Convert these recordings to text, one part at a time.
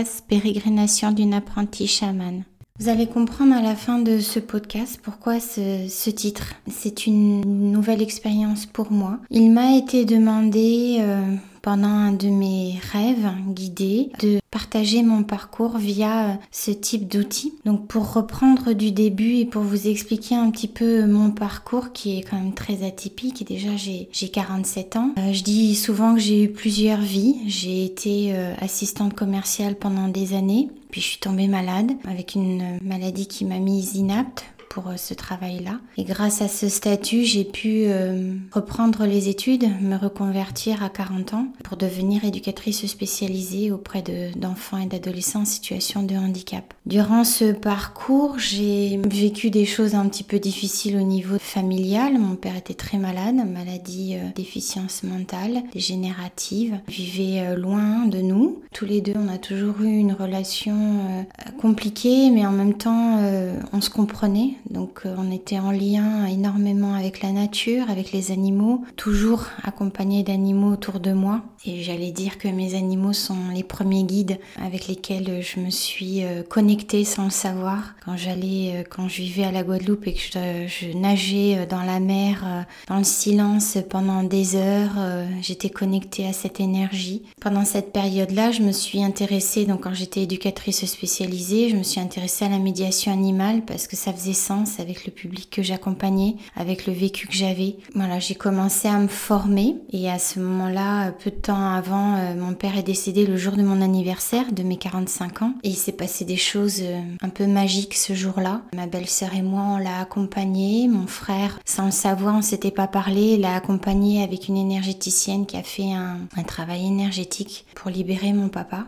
podcast Pérégrination d'une apprentie chamane. Vous allez comprendre à la fin de ce podcast pourquoi ce, titre. C'est une nouvelle expérience pour moi. Il m'a été demandé euh, pendant un de mes rêves guidés de partager mon parcours via ce type d'outils. Donc pour reprendre du début et pour vous expliquer un petit peu mon parcours qui est quand même très atypique, et déjà j'ai 47 ans, euh, je dis souvent que j'ai eu plusieurs vies. J'ai été euh, assistante commerciale pendant des années, puis je suis tombée malade avec une maladie qui m'a mise inapte pour euh, ce travail-là. Et grâce à ce statut, j'ai pu euh, reprendre les études, me reconvertir à 40 ans pour devenir éducatrice spécialisée auprès d'enfants et d'adolescents en situation de handicap. Durant ce parcours, j'ai vécu des choses un petit peu difficiles au niveau familial. Mon père était très malade, maladie euh, déficience mentale, dégénérative, vivait loin de nous. Tous les deux, on a toujours eu une relation compliquée, mais en même temps, on se comprenait. Donc euh, on était en lien énormément avec la nature, avec les animaux, toujours accompagné d'animaux autour de moi. Et j'allais dire que mes animaux sont les premiers guides avec lesquels je me suis euh, connectée sans le savoir. Quand j'allais, euh, quand je vivais à la Guadeloupe et que je, nageais dans la mer, dans le silence pendant des heures, j'étais connectée à cette énergie. Pendant cette période-là, je me suis intéressée, donc quand j'étais éducatrice spécialisée, je me suis intéressée à la médiation animale parce que ça faisait avec le public que j'accompagnais, avec le vécu que j'avais. Voilà, j'ai commencé à me former et à ce moment-là, peu de temps avant, euh, mon père est décédé le jour de mon anniversaire de mes 45 ans et il s'est passé des choses euh, un peu magiques ce jour-là. Ma belle-sœur et moi, on l'a accompagné, mon frère, sans le savoir, on s'était pas parlé, l'a accompagné avec une énergéticienne qui a fait un, un travail énergétique pour libérer mon papa,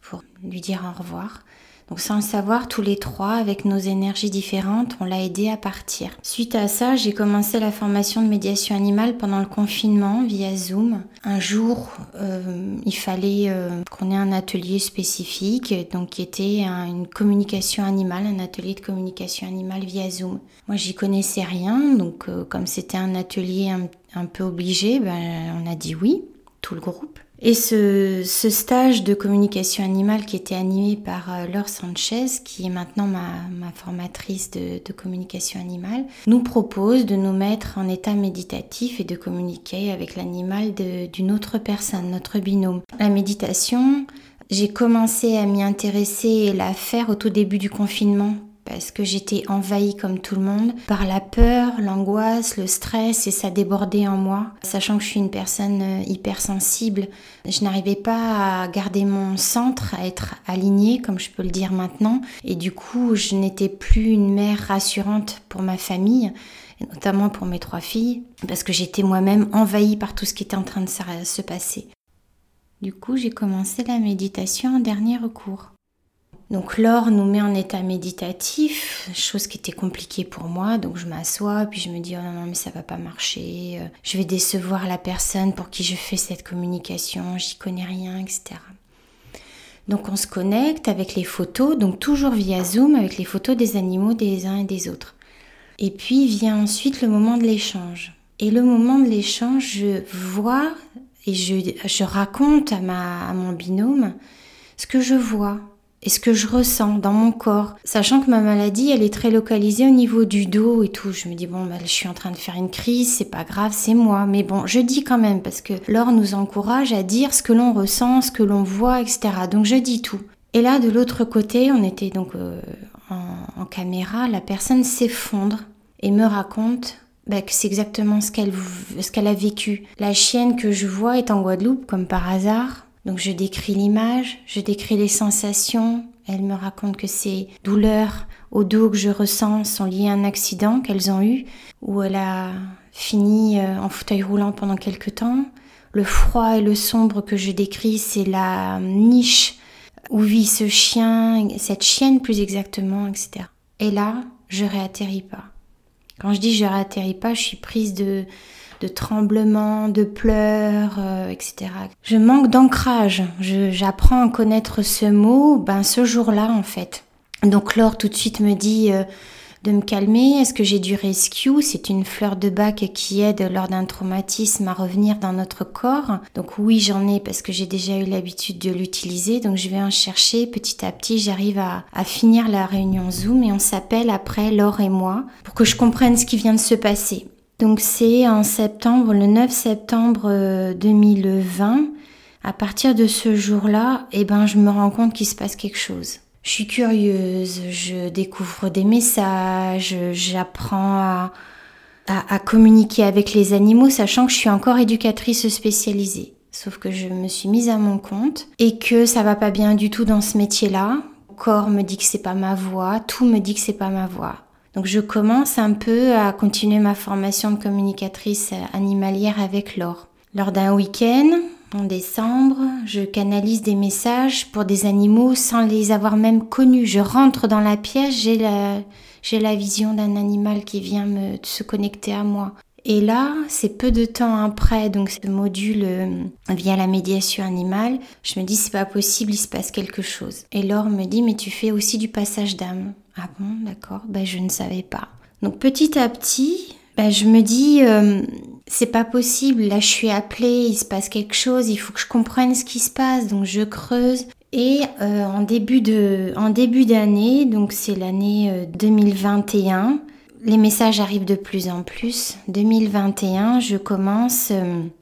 pour lui dire au revoir. Donc sans le savoir, tous les trois, avec nos énergies différentes, on l'a aidé à partir. Suite à ça, j'ai commencé la formation de médiation animale pendant le confinement via Zoom. Un jour, euh, il fallait euh, qu'on ait un atelier spécifique, donc qui était une communication animale, un atelier de communication animale via Zoom. Moi, j'y connaissais rien, donc euh, comme c'était un atelier un, un peu obligé, ben, on a dit oui, tout le groupe. Et ce, stage de communication animale qui était animé par euh, Laure Sanchez, qui est maintenant ma, formatrice de, communication animale, nous propose de nous mettre en état méditatif et de communiquer avec l'animal d'une autre personne, notre binôme. La méditation, j'ai commencé à m'y intéresser et la faire au tout début du confinement parce que j'étais envahie comme tout le monde par la peur, l'angoisse, le stress et ça débordait en moi. Sachant que je suis une personne euh, hypersensible, je n'arrivais pas à garder mon centre, à être alignée comme je peux le dire maintenant et du coup je n'étais plus une mère rassurante pour ma famille et notamment pour mes trois filles parce que j'étais moi-même envahie par tout ce qui était en train de se passer. Du coup j'ai commencé la méditation en dernier recours. Donc l'or nous met en état méditatif, chose qui était compliquée pour moi. Donc je m'assois, puis je me dis oh non, non mais ça va pas marcher, euh, je vais décevoir la personne pour qui je fais cette communication, j'y connais rien, etc. Donc on se connecte avec les photos, donc toujours via Zoom avec les photos des animaux des uns et des autres. Et puis vient ensuite le moment de l'échange. Et le moment de l'échange, je vois et je, raconte à, à mon binôme ce que je vois, et ce que je ressens dans mon corps, sachant que ma maladie, elle est très localisée au niveau du dos et tout. Je me dis, bon, bah, je suis en train de faire une crise, c'est pas grave, c'est moi. Mais bon, je dis quand même, parce que Laure nous encourage à dire ce que l'on ressent, ce que l'on voit, etc. Donc je dis tout. Et là, de l'autre côté, on était donc euh, en, caméra, la personne s'effondre et me raconte bah, que c'est exactement ce qu'elle ce qu'elle a vécu. La chienne que je vois est en Guadeloupe, comme par hasard. Donc je décris l'image, je décris les sensations. Elle me raconte que ces douleurs au dos que je ressens sont liées à un accident qu'elles ont eu, où elle a fini euh, en fauteuil roulant pendant quelque temps. Le froid et le sombre que je décris, c'est la niche où vit ce chien, cette chienne plus exactement, etc. Et là, je réatterris pas. Quand je dis je réatterris pas, je suis prise de, de tremblements, de pleurs, euh, etc. Je manque d'ancrage. J'apprends à connaître ce mot, ben ce jour-là en fait. Donc Laure tout de suite me dit, euh, de me calmer. Est-ce que j'ai du rescue? C'est une fleur de bac qui aide lors d'un traumatisme à revenir dans notre corps. Donc oui, j'en ai parce que j'ai déjà eu l'habitude de l'utiliser. Donc je vais en chercher petit à petit. J'arrive à, à finir la réunion Zoom et on s'appelle après Laure et moi pour que je comprenne ce qui vient de se passer. Donc c'est en septembre, le 9 septembre 2020. Euh, à partir de ce jour-là, eh ben, je me rends compte qu'il se passe quelque chose. Je suis curieuse, je découvre des messages, j'apprends à, communiquer avec les animaux, sachant que je suis encore éducatrice spécialisée. Sauf que je me suis mise à mon compte et que ça va pas bien du tout dans ce métier-là. Corps me dit que c'est pas ma voix, tout me dit que c'est pas ma voix. Donc je commence un peu à continuer ma formation de communicatrice animalière avec Laure. Lors d'un week-end, en décembre, je canalise des messages pour des animaux sans les avoir même connus. Je rentre dans la pièce, j'ai la, j'ai la vision d'un animal qui vient me, se connecter à moi. Et là, c'est peu de temps après, donc ce module euh, via la médiation animale, je me dis c'est pas possible, il se passe quelque chose. Et Laure me dit mais tu fais aussi du passage d'âme. Ah bon, d'accord, ben je ne savais pas. Donc petit à petit, ben, je me dis euh, c'est pas possible, là je suis appelée, il se passe quelque chose, il faut que je comprenne ce qui se passe, donc je creuse. Et euh, en début d'année, donc c'est l'année 2021, euh, les messages arrivent de plus en plus. 2021, je commence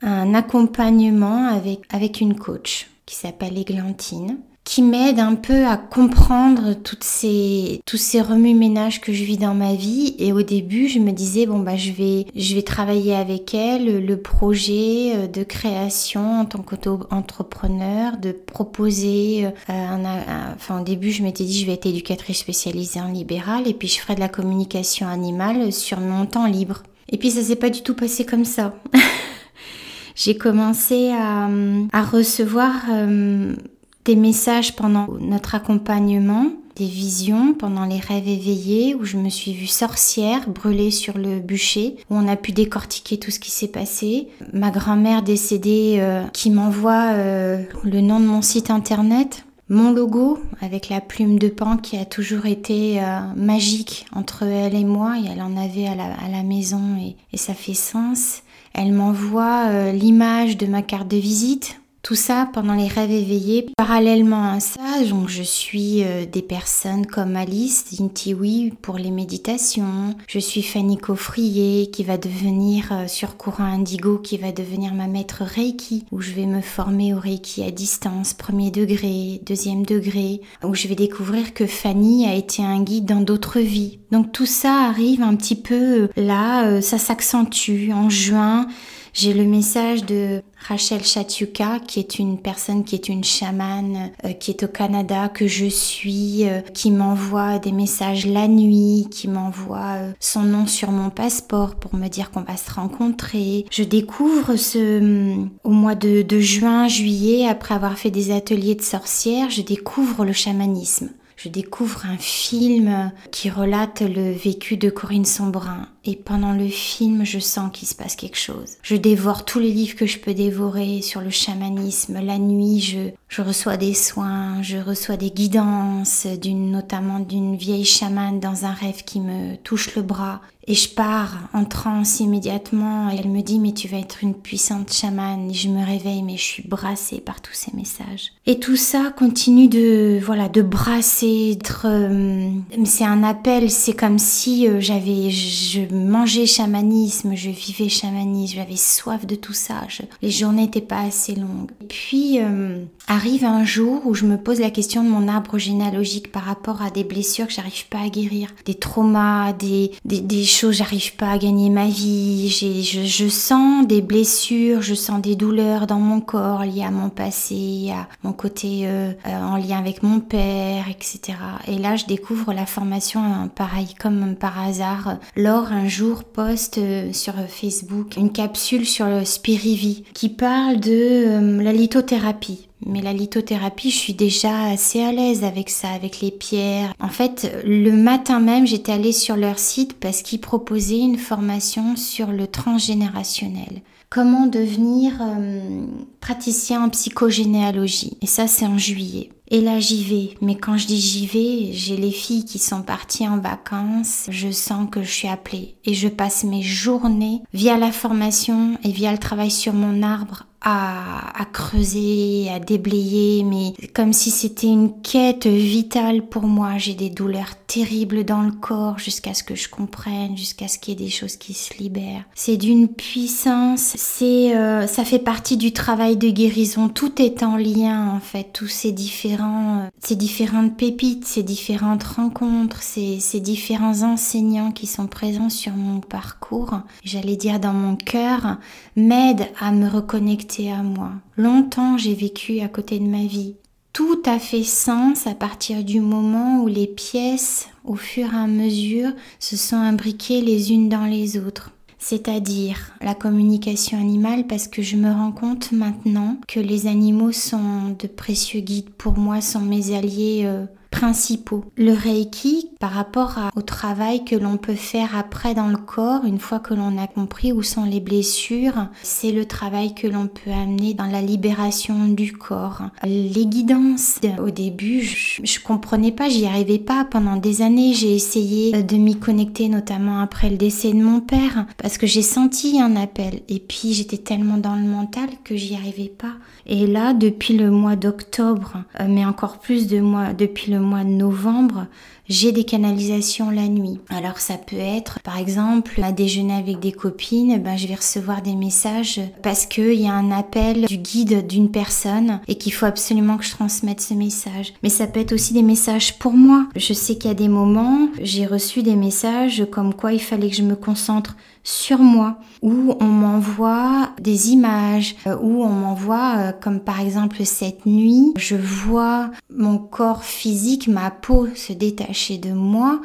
un accompagnement avec, avec une coach qui s'appelle Églantine qui m'aide un peu à comprendre toutes ces, tous ces remue-ménages que je vis dans ma vie. Et au début, je me disais, bon, bah, je vais, je vais travailler avec elle le projet euh, de création en tant qu'entrepreneur, de proposer euh, enfin, au début, je m'étais dit, je vais être éducatrice spécialisée en libéral et puis je ferai de la communication animale sur mon temps libre. Et puis, ça s'est pas du tout passé comme ça. J'ai commencé à, à recevoir euh, des messages pendant notre accompagnement, des visions pendant les rêves éveillés où je me suis vue sorcière brûlée sur le bûcher, où on a pu décortiquer tout ce qui s'est passé. Ma grand-mère décédée euh, qui m'envoie euh, le nom de mon site internet, mon logo avec la plume de pan qui a toujours été euh, magique entre elle et moi et elle en avait à la, maison et, et, ça fait sens. Elle m'envoie l'image de ma carte de visite tout ça pendant les rêves éveillés. Parallèlement à ça, donc je suis euh, des personnes comme Alice Dintiwi pour les méditations. Je suis Fanny Coffrier qui va devenir euh, sur courant indigo, qui va devenir ma maître Reiki, où je vais me former au Reiki à distance, premier degré, deuxième degré, où je vais découvrir que Fanny a été un guide dans d'autres vies. Donc tout ça arrive un petit peu euh, là, ça s'accentue en juin. J'ai le message de Rachel Chatiuka, qui est une personne qui est une chamane, euh, qui est au Canada, que je suis, euh, qui m'envoie des messages la nuit, qui m'envoie euh, son nom sur mon passeport pour me dire qu'on va se rencontrer. Je découvre ce, au mois de, de juin, juillet, après avoir fait des ateliers de sorcières, je découvre le chamanisme je découvre un film qui relate le vécu de Corinne Sombrin. Et pendant le film, je sens qu'il se passe quelque chose. Je dévore tous les livres que je peux dévorer sur le chamanisme. La nuit, je, je reçois des soins, je reçois des guidances, notamment d'une vieille chamane dans un rêve qui me touche le bras. Et je pars en transe immédiatement. Elle me dit mais tu vas être une puissante chamane. Et je me réveille mais je suis brassée par tous ces messages. Et tout ça continue de voilà de brasser. Euh, c'est un appel. C'est comme si euh, j'avais je mangeais chamanisme, je vivais chamanisme. J'avais soif de tout ça. les journées n'étaient pas assez longues. Et puis euh, arrive un jour où je me pose la question de mon arbre généalogique par rapport à des blessures que j'arrive pas à guérir, des traumas, des des, des choses, j'arrive pas à gagner ma vie, je, je, sens des blessures, je sens des douleurs dans mon corps liées à mon passé, à mon côté euh, euh, en lien avec mon père, etc. Et là, je découvre la formation, hein, pareil comme par hasard. Laure, un jour, poste euh, sur Facebook une capsule sur le Spirivi qui parle de la lithothérapie. Mais la lithothérapie, je suis déjà assez à l'aise avec ça, avec les pierres. En fait, le matin même, j'étais allée sur leur site parce qu'ils proposaient une formation sur le transgénérationnel. Comment devenir euh, praticien en psychogénéalogie. Et ça, c'est en juillet. Et là, j'y vais. Mais quand je dis j'y vais, j'ai les filles qui sont parties en vacances. Je sens que je suis appelée. Et je passe mes journées via la formation et via le travail sur mon arbre à, creuser, à déblayer, mais comme si c'était une quête vitale pour moi. J'ai des douleurs terribles dans le corps jusqu'à ce que je comprenne, jusqu'à ce qu'il y ait des choses qui se libèrent. C'est d'une puissance, c'est, euh, ça fait partie du travail de guérison. Tout est en lien en fait, tous ces différents, euh, ces différentes pépites, ces différentes rencontres, ces, ces différents enseignants qui sont présents sur mon parcours, j'allais dire dans mon cœur, m'aident à me reconnecter à moi. Longtemps j'ai vécu à côté de ma vie. Tout a fait sens à partir du moment où les pièces, au fur et à mesure, se sont imbriquées les unes dans les autres c'est-à-dire la communication animale parce que je me rends compte maintenant que les animaux sont de précieux guides pour moi, sont mes alliés euh, principaux. Le Reiki, par rapport au travail que l'on peut faire après dans le corps, une fois que l'on a compris où sont les blessures, c'est le travail que l'on peut amener dans la libération du corps. Les guidances, au début, je, je comprenais pas, j'y arrivais pas. Pendant des années, j'ai essayé de m'y connecter, notamment après le décès de mon père, parce que j'ai senti un appel. Et puis, j'étais tellement dans le mental que j'y arrivais pas. Et là, depuis le mois d'octobre, euh, mais encore plus de mois, depuis le mois de novembre, j'ai des canalisations la nuit. Alors ça peut être, par exemple, à déjeuner avec des copines, ben, je vais recevoir des messages parce qu'il y a un appel du guide d'une personne et qu'il faut absolument que je transmette ce message. Mais ça peut être aussi des messages pour moi. Je sais qu'il y a des moments, j'ai reçu des messages comme quoi il fallait que je me concentre sur moi, où on m'envoie des images, euh, où on m'envoie, euh, comme par exemple cette nuit, je vois mon corps physique, ma peau se détacher de moi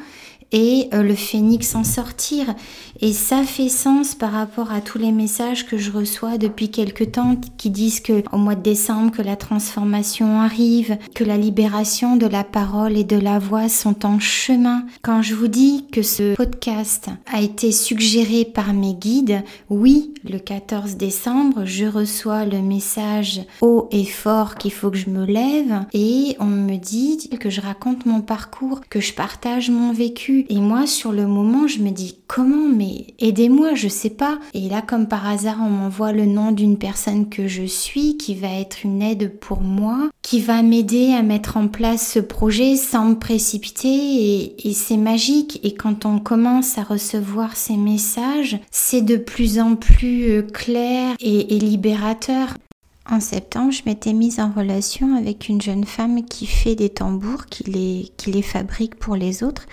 et euh, le phénix en sortir. Et ça fait sens par rapport à tous les messages que je reçois depuis quelque temps qui disent que au mois de décembre que la transformation arrive, que la libération de la parole et de la voix sont en chemin. Quand je vous dis que ce podcast a été suggéré par mes guides, oui, le 14 décembre, je reçois le message haut et fort qu'il faut que je me lève et on me dit que je raconte mon parcours, que je partage mon vécu. Et moi, sur le moment, je me dis comment, mais aidez-moi, je sais pas. Et là, comme par hasard, on m'envoie le nom d'une personne que je suis qui va être une aide pour moi, qui va m'aider à mettre en place ce projet sans me précipiter et, c'est magique. Et quand on commence à recevoir ces messages, c'est de plus en plus euh, clair et, libérateur. En septembre, je m'étais mise en relation avec une jeune femme qui fait des tambours, qui les fabrique pour les autres.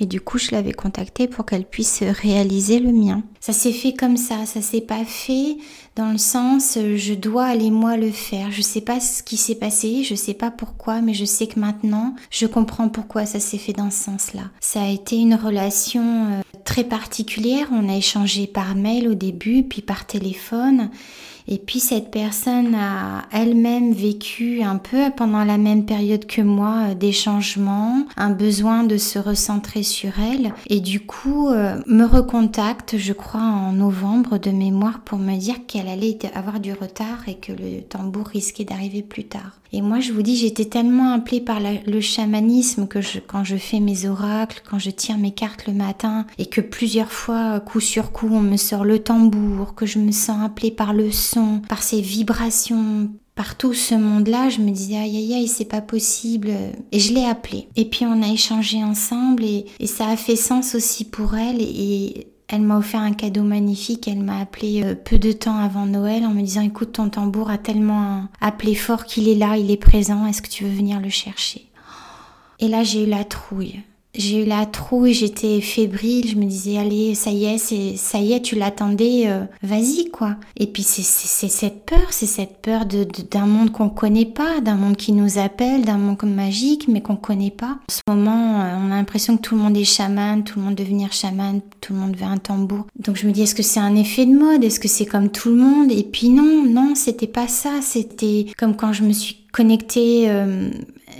Et du coup, je l'avais contactée pour qu'elle puisse réaliser le mien. Ça s'est fait comme ça, ça s'est pas fait dans le sens je dois aller moi le faire. Je sais pas ce qui s'est passé, je sais pas pourquoi, mais je sais que maintenant, je comprends pourquoi ça s'est fait dans ce sens-là. Ça a été une relation euh, très particulière, on a échangé par mail au début, puis par téléphone. Et puis cette personne a elle-même vécu un peu pendant la même période que moi euh, des changements, un besoin de se recentrer sur elle et du coup euh, me recontacte, je crois en novembre de mémoire pour me dire qu'elle allait avoir du retard et que le tambour risquait d'arriver plus tard. Et moi, je vous dis, j'étais tellement appelée par le chamanisme que quand je fais mes oracles, quand je tire mes cartes le matin et que plusieurs fois, coup sur coup, on me sort le tambour, que je me sens appelée par le son, par ces vibrations, par tout ce monde-là, je me disais aïe aïe aïe, c'est pas possible. Et je l'ai appelée. Et puis on a échangé ensemble et, ça a fait sens aussi pour elle. Elle m'a offert un cadeau magnifique. Elle m'a appelé euh, peu de temps avant Noël en me disant écoute, ton tambour a tellement appelé fort qu'il est là, il est présent. Est-ce que tu veux venir le chercher? Et là, j'ai eu la trouille. J'ai eu la trouille, j'étais fébrile, je me disais allez, ça y est, c'est ça y est, tu l'attendais, euh, vas-y quoi. Et puis c'est cette peur, c'est cette peur de d'un monde qu'on connaît pas, d'un monde qui nous appelle, d'un monde comme magique mais qu'on connaît pas. En ce moment, euh, on a l'impression que tout le monde est chaman, tout le monde devenir chaman, tout le monde veut un tambour. Donc je me dis est-ce que c'est un effet de mode, est-ce que c'est comme tout le monde? Et puis non, non, c'était pas ça, c'était comme quand je me suis connectée euh,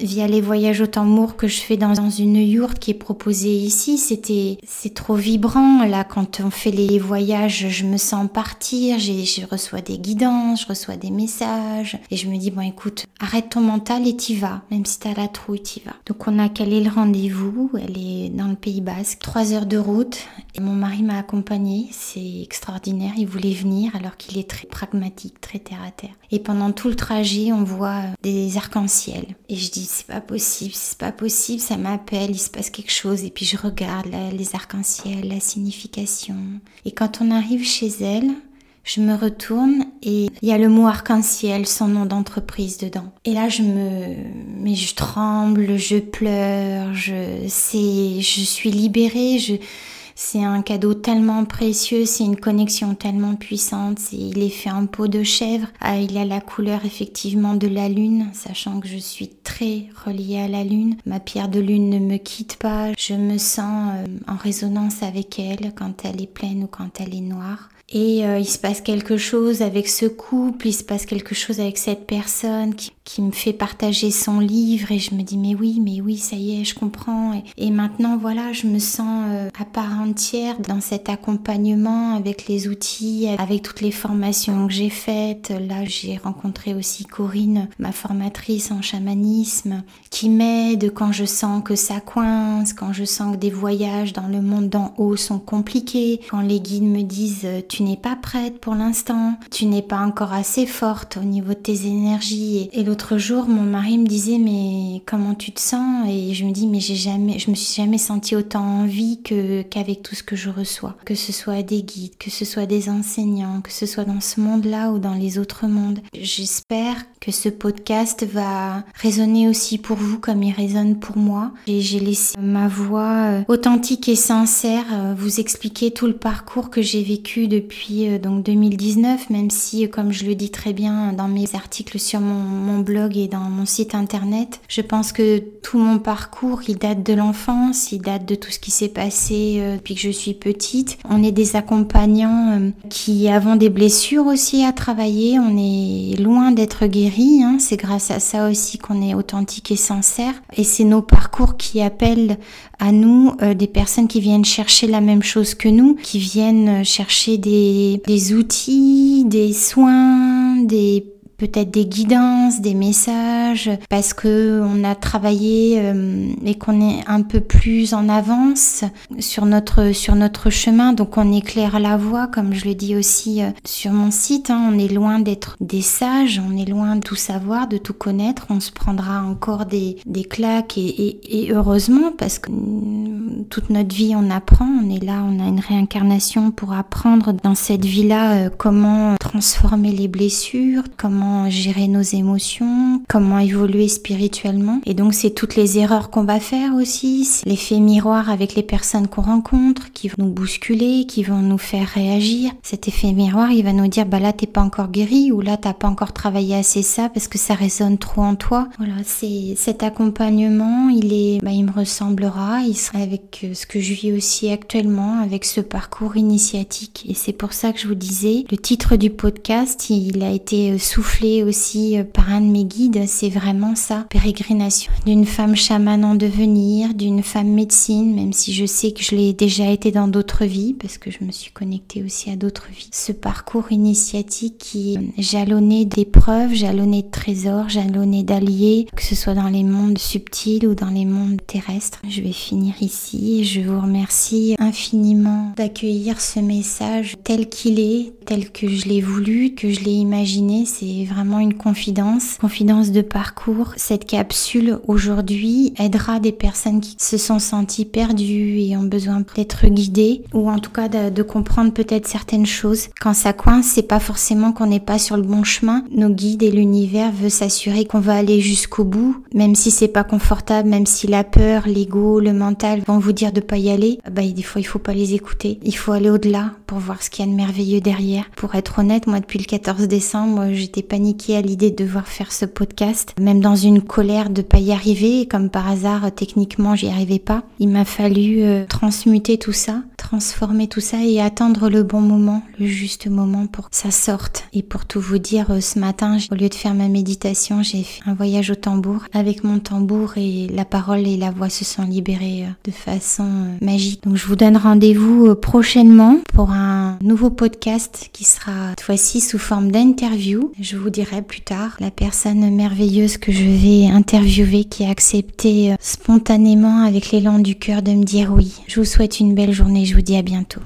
via les voyages au tambour que je fais dans, une yourte qui est proposée ici. C'était, c'est trop vibrant. Là, quand on fait les voyages, je me sens partir. Je reçois des guidances, je reçois des messages. Et je me dis, bon, écoute, arrête ton mental et t'y vas. Même si t'as la trouille, t'y vas. Donc, on a calé le rendez-vous. Elle est dans le Pays Basque. Trois heures de route. Et mon mari m'a accompagnée. C'est extraordinaire. Il voulait venir alors qu'il est très pragmatique, très terre à terre. Et pendant tout le trajet, on voit des arcs-en-ciel. Et je c'est pas possible, c'est pas possible, ça m'appelle, il se passe quelque chose. Et puis je regarde les arcs-en-ciel, la signification. Et quand on arrive chez elle, je me retourne et il y a le mot arc-en-ciel, son nom d'entreprise dedans. Et là, je me, mais je tremble, je pleure, je, c'est, je suis libérée, je, c'est un cadeau tellement précieux, c'est une connexion tellement puissante. il est fait en peau de chèvre. Ah, il a la couleur effectivement de la lune, sachant que je suis très reliée à la lune. Ma pierre de lune ne me quitte pas. Je me sens euh, en résonance avec elle quand elle est pleine ou quand elle est noire. Et euh, il se passe quelque chose avec ce couple, il se passe quelque chose avec cette personne qui, qui, me fait partager son livre et je me dis mais oui, mais oui, ça y est, je comprends. Et, maintenant voilà, je me sens euh, à part entière dans cet accompagnement avec les outils, avec toutes les formations que j'ai faites. Là, j'ai rencontré aussi Corinne, ma formatrice en chamanisme, qui m'aide quand je sens que ça coince, quand je sens que des voyages dans le monde d'en haut sont compliqués, quand les guides me disent n'es pas prête pour l'instant, tu n'es pas encore assez forte au niveau de tes énergies. Et, l'autre jour, mon mari me disait mais comment tu te sens? Et je me dis mais j'ai jamais, je me suis jamais sentie autant en vie que qu'avec tout ce que je reçois, que ce soit des guides, que ce soit des enseignants, que ce soit dans ce monde-là ou dans les autres mondes. J'espère que ce podcast va résonner aussi pour vous comme il résonne pour moi. Et j'ai laissé ma voix euh, authentique et sincère euh, vous expliquer tout le parcours que j'ai vécu depuis euh, donc 2019, même si, comme je le dis très bien dans mes articles sur mon, blog et dans mon site internet, je pense que tout mon parcours, il date de l'enfance, il date de tout ce qui s'est passé depuis que je suis petite. On est des accompagnants qui avons des blessures aussi à travailler. On est loin d'être guéris. Hein. C'est grâce à ça aussi qu'on est authentique et sincère. Et c'est nos parcours qui appellent à nous des personnes qui viennent chercher la même chose que nous, qui viennent chercher des, outils, des soins, des peut-être des guidances, des messages, parce que on a travaillé euh, et qu'on est un peu plus en avance sur notre sur notre chemin, donc on éclaire la voie, comme je le dis aussi euh, sur mon site. Hein. on est loin d'être des sages, on est loin de tout savoir, de tout connaître. On se prendra encore des, des claques et, heureusement parce que toute notre vie on apprend. On est là, on a une réincarnation pour apprendre dans cette vie-là euh, comment transformer les blessures, comment gérer nos émotions, comment évoluer spirituellement. Et donc c'est toutes les erreurs qu'on va faire aussi, l'effet miroir avec les personnes qu'on rencontre, qui vont nous bousculer, qui vont nous faire réagir. Cet effet miroir, il va nous dire bah là t'es pas encore guéri ou là t'as pas encore travaillé assez ça parce que ça résonne trop en toi. Voilà, c'est cet accompagnement, il est, bah, il me ressemblera, il sera avec euh, ce que je vis aussi actuellement, avec ce parcours initiatique. Et c'est pour ça que je vous disais, le titre du podcast, il a été euh, soufflé aussi euh, par un de mes guides, c'est vraiment ça, pérégrination d'une femme chamane en devenir, d'une femme médecine, même si je sais que je l'ai déjà été dans d'autres vies, parce que je me suis connectée aussi à d'autres vies. Ce parcours initiatique qui est jalonné d'épreuves, jalonné de trésors, jalonné d'alliés, que ce soit dans les mondes subtils ou dans les mondes terrestres. Je vais finir ici et je vous remercie infiniment d'accueillir ce message tel qu'il est, tel que je l'ai voulu, que je l'ai imaginé. C'est vraiment une confidence, confidence de parcours. Cette capsule aujourd'hui aidera des personnes qui se sont senties perdues et ont besoin d'être guidées ou en tout cas de, comprendre peut-être certaines choses. Quand ça coince, c'est pas forcément qu'on n'est pas sur le bon chemin. Nos guides et l'univers veulent s'assurer qu'on va aller jusqu'au bout, même si c'est pas confortable, même si la peur, l'ego, le mental vont vous dire de pas y aller. Bah, des fois, il faut pas les écouter. Il faut aller au-delà pour voir ce qu'il y a de merveilleux derrière. Pour être honnête, moi, depuis le 14 décembre, j'étais pas paniqué à l'idée de devoir faire ce podcast, même dans une colère de pas y arriver. Comme par hasard, techniquement, j'y arrivais pas. Il m'a fallu euh, transmuter tout ça, transformer tout ça et attendre le bon moment, le juste moment pour que ça sorte. Et pour tout vous dire, euh, ce matin, au lieu de faire ma méditation, j'ai fait un voyage au tambour. Avec mon tambour et la parole et la voix se sont libérées euh, de façon magique. Donc je vous donne rendez-vous prochainement pour un nouveau podcast qui sera cette fois-ci sous forme d'interview. Je vous dirai plus tard la personne merveilleuse que je vais interviewer qui a accepté euh, spontanément avec l'élan du cœur de me dire oui. Je vous souhaite une belle journée, je vous dis à bientôt.